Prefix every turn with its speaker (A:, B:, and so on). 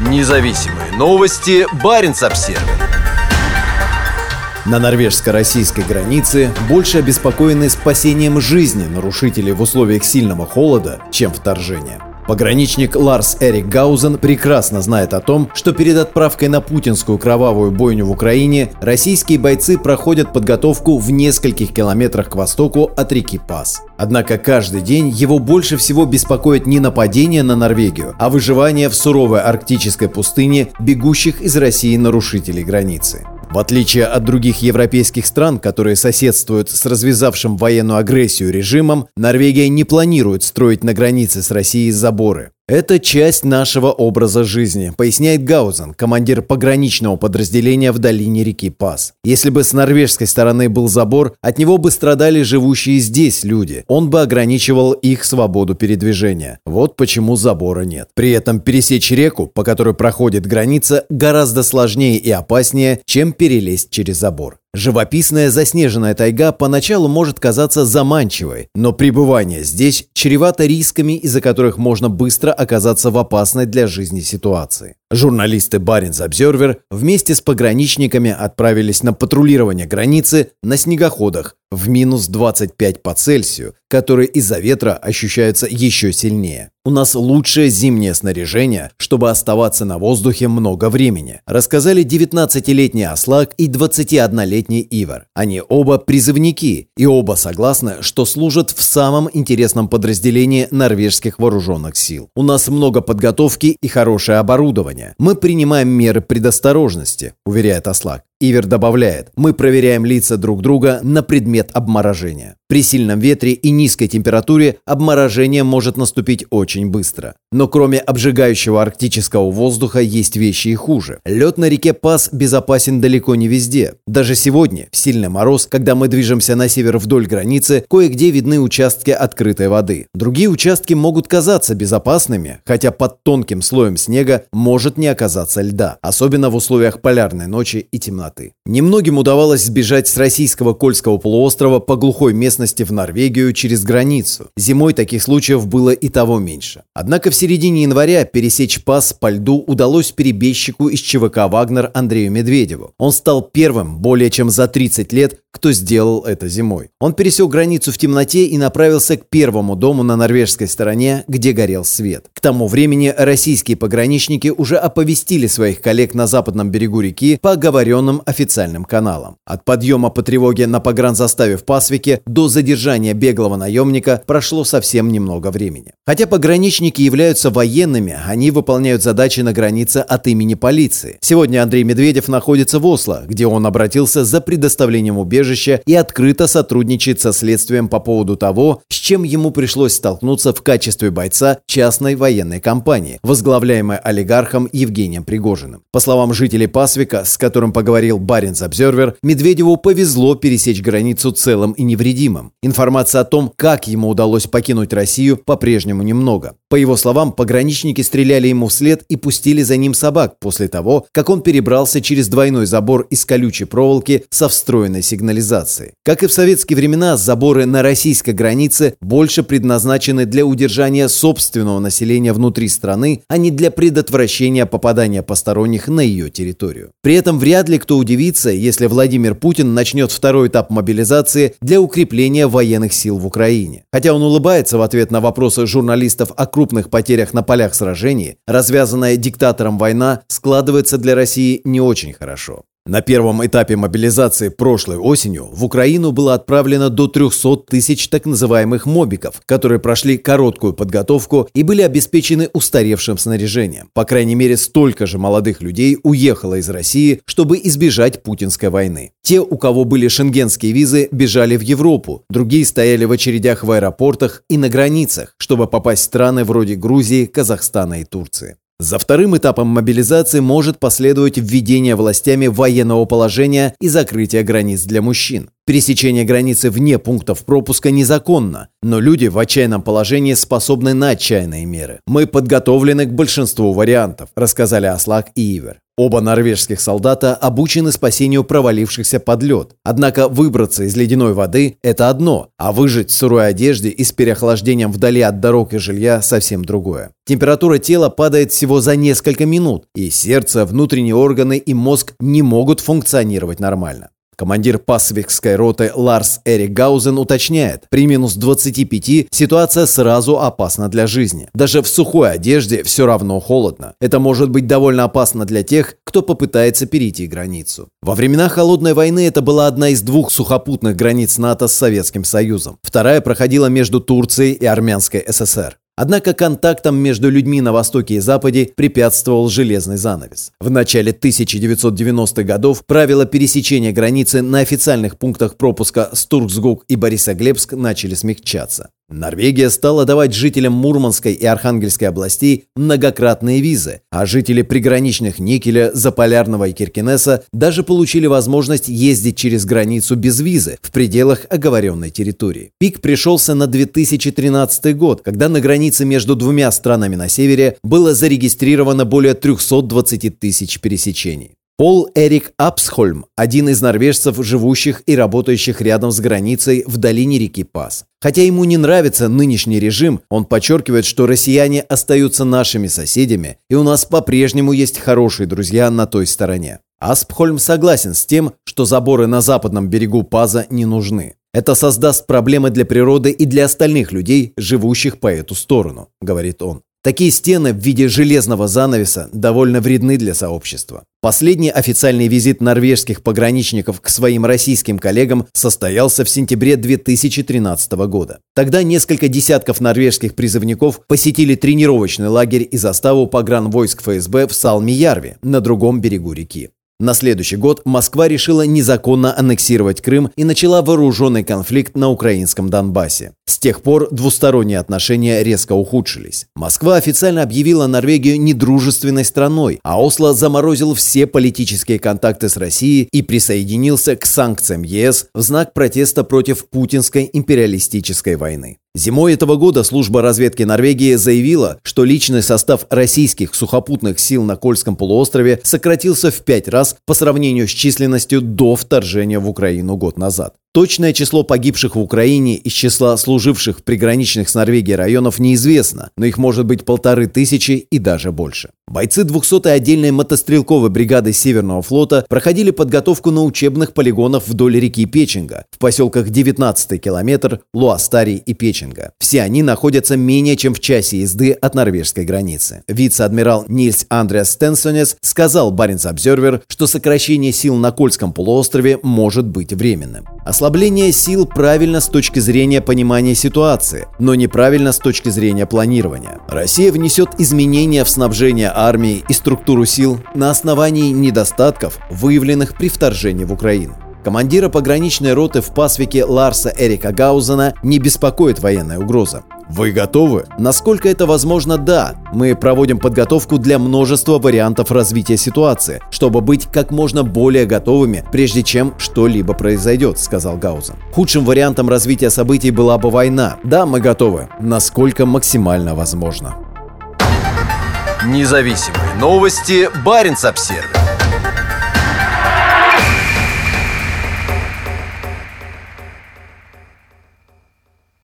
A: Независимые новости. Барин обсерва
B: На норвежско-российской границе больше обеспокоены спасением жизни нарушителей в условиях сильного холода, чем вторжение. Пограничник Ларс Эрик Гаузен прекрасно знает о том, что перед отправкой на путинскую кровавую бойню в Украине российские бойцы проходят подготовку в нескольких километрах к востоку от реки Пас. Однако каждый день его больше всего беспокоит не нападение на Норвегию, а выживание в суровой арктической пустыне бегущих из России нарушителей границы. В отличие от других европейских стран, которые соседствуют с развязавшим военную агрессию режимом, Норвегия не планирует строить на границе с Россией заборы. Это часть нашего образа жизни, поясняет Гаузен, командир пограничного подразделения в долине реки Пас. Если бы с норвежской стороны был забор, от него бы страдали живущие здесь люди. Он бы ограничивал их свободу передвижения. Вот почему забора нет. При этом пересечь реку, по которой проходит граница, гораздо сложнее и опаснее, чем перелезть через забор. Живописная заснеженная тайга поначалу может казаться заманчивой, но пребывание здесь чревато рисками, из-за которых можно быстро оказаться в опасной для жизни ситуации. Журналисты Баренц Обзервер вместе с пограничниками отправились на патрулирование границы на снегоходах в минус 25 по Цельсию, который из-за ветра ощущается еще сильнее. У нас лучшее зимнее снаряжение, чтобы оставаться на воздухе много времени, рассказали 19-летний Аслак и 21-летний Ивар. Они оба призывники и оба согласны, что служат в самом интересном подразделении норвежских вооруженных сил. У нас много подготовки и хорошее оборудование. Мы принимаем меры предосторожности, уверяет Аслак. Ивер добавляет, мы проверяем лица друг друга на предмет обморожения. При сильном ветре и низкой температуре обморожение может наступить очень быстро. Но кроме обжигающего арктического воздуха есть вещи и хуже. Лед на реке Пас безопасен далеко не везде. Даже сегодня, в сильный мороз, когда мы движемся на север вдоль границы, кое-где видны участки открытой воды. Другие участки могут казаться безопасными, хотя под тонким слоем снега может не оказаться льда, особенно в условиях полярной ночи и темноты темноты. Немногим удавалось сбежать с российского Кольского полуострова по глухой местности в Норвегию через границу. Зимой таких случаев было и того меньше. Однако в середине января пересечь пас по льду удалось перебежчику из ЧВК «Вагнер» Андрею Медведеву. Он стал первым более чем за 30 лет, кто сделал это зимой. Он пересек границу в темноте и направился к первому дому на норвежской стороне, где горел свет. К тому времени российские пограничники уже оповестили своих коллег на западном берегу реки по оговоренным главным официальным каналам. От подъема по тревоге на погранзаставе в Пасвике до задержания беглого наемника прошло совсем немного времени. Хотя пограничники являются военными, они выполняют задачи на границе от имени полиции. Сегодня Андрей Медведев находится в Осло, где он обратился за предоставлением убежища и открыто сотрудничает со следствием по поводу того, с чем ему пришлось столкнуться в качестве бойца частной военной компании, возглавляемой олигархом Евгением Пригожиным. По словам жителей Пасвика, с которым поговорил говорил Баренц Обзервер, Медведеву повезло пересечь границу целым и невредимым. Информация о том, как ему удалось покинуть Россию, по-прежнему немного. По его словам, пограничники стреляли ему вслед и пустили за ним собак после того, как он перебрался через двойной забор из колючей проволоки со встроенной сигнализацией. Как и в советские времена, заборы на российской границе больше предназначены для удержания собственного населения внутри страны, а не для предотвращения попадания посторонних на ее территорию. При этом вряд ли кто удивиться, если Владимир Путин начнет второй этап мобилизации для укрепления военных сил в Украине. Хотя он улыбается в ответ на вопросы журналистов о крупных потерях на полях сражений, развязанная диктатором война складывается для России не очень хорошо. На первом этапе мобилизации прошлой осенью в Украину было отправлено до 300 тысяч так называемых мобиков, которые прошли короткую подготовку и были обеспечены устаревшим снаряжением. По крайней мере, столько же молодых людей уехало из России, чтобы избежать путинской войны. Те, у кого были шенгенские визы, бежали в Европу, другие стояли в очередях в аэропортах и на границах, чтобы попасть в страны вроде Грузии, Казахстана и Турции. За вторым этапом мобилизации может последовать введение властями военного положения и закрытие границ для мужчин. Пересечение границы вне пунктов пропуска незаконно, но люди в отчаянном положении способны на отчаянные меры. Мы подготовлены к большинству вариантов, рассказали Аслак и Ивер. Оба норвежских солдата обучены спасению провалившихся под лед. Однако выбраться из ледяной воды – это одно, а выжить в сырой одежде и с переохлаждением вдали от дорог и жилья – совсем другое. Температура тела падает всего за несколько минут, и сердце, внутренние органы и мозг не могут функционировать нормально. Командир пасвикской роты Ларс Эрик Гаузен уточняет, при минус 25 ситуация сразу опасна для жизни. Даже в сухой одежде все равно холодно. Это может быть довольно опасно для тех, кто попытается перейти границу. Во времена Холодной войны это была одна из двух сухопутных границ НАТО с Советским Союзом. Вторая проходила между Турцией и Армянской ССР. Однако контактам между людьми на Востоке и Западе препятствовал железный занавес. В начале 1990-х годов правила пересечения границы на официальных пунктах пропуска Стурксгук и Борисоглебск начали смягчаться. Норвегия стала давать жителям Мурманской и Архангельской областей многократные визы, а жители приграничных Никеля, Заполярного и Киркинесса даже получили возможность ездить через границу без визы в пределах оговоренной территории. Пик пришелся на 2013 год, когда на границе между двумя странами на севере было зарегистрировано более 320 тысяч пересечений. Пол Эрик Апсхольм – один из норвежцев, живущих и работающих рядом с границей в долине реки Пас. Хотя ему не нравится нынешний режим, он подчеркивает, что россияне остаются нашими соседями, и у нас по-прежнему есть хорошие друзья на той стороне. Аспхольм согласен с тем, что заборы на западном берегу Паза не нужны. Это создаст проблемы для природы и для остальных людей, живущих по эту сторону, говорит он. Такие стены в виде железного занавеса довольно вредны для сообщества. Последний официальный визит норвежских пограничников к своим российским коллегам состоялся в сентябре 2013 года. Тогда несколько десятков норвежских призывников посетили тренировочный лагерь и заставу погранвойск ФСБ в Салми-Ярве на другом берегу реки. На следующий год Москва решила незаконно аннексировать Крым и начала вооруженный конфликт на украинском Донбассе. С тех пор двусторонние отношения резко ухудшились. Москва официально объявила Норвегию недружественной страной, а Осло заморозил все политические контакты с Россией и присоединился к санкциям ЕС в знак протеста против путинской империалистической войны. Зимой этого года служба разведки Норвегии заявила, что личный состав российских сухопутных сил на Кольском полуострове сократился в пять раз по сравнению с численностью до вторжения в Украину год назад. Точное число погибших в Украине из числа служивших в приграничных с Норвегией районов неизвестно, но их может быть полторы тысячи и даже больше. Бойцы 200-й отдельной мотострелковой бригады Северного флота проходили подготовку на учебных полигонах вдоль реки Печенга, в поселках 19-й километр, Луастари и Печенга. Все они находятся менее чем в часе езды от норвежской границы. Вице-адмирал Нильс Андреас Стенсонес сказал Баренц Обзервер, что сокращение сил на Кольском полуострове может быть временным. Ослабление сил правильно с точки зрения понимания ситуации, но неправильно с точки зрения планирования. Россия внесет изменения в снабжение армии и структуру сил на основании недостатков, выявленных при вторжении в Украину. Командира пограничной роты в Пасвике Ларса Эрика Гаузена не беспокоит военная угроза. Вы готовы? Насколько это возможно, да. Мы проводим подготовку для множества вариантов развития ситуации, чтобы быть как можно более готовыми, прежде чем что-либо произойдет, сказал Гаузен. Худшим вариантом развития событий была бы война. Да, мы готовы. Насколько максимально возможно.
A: Независимые новости. Барин обсервис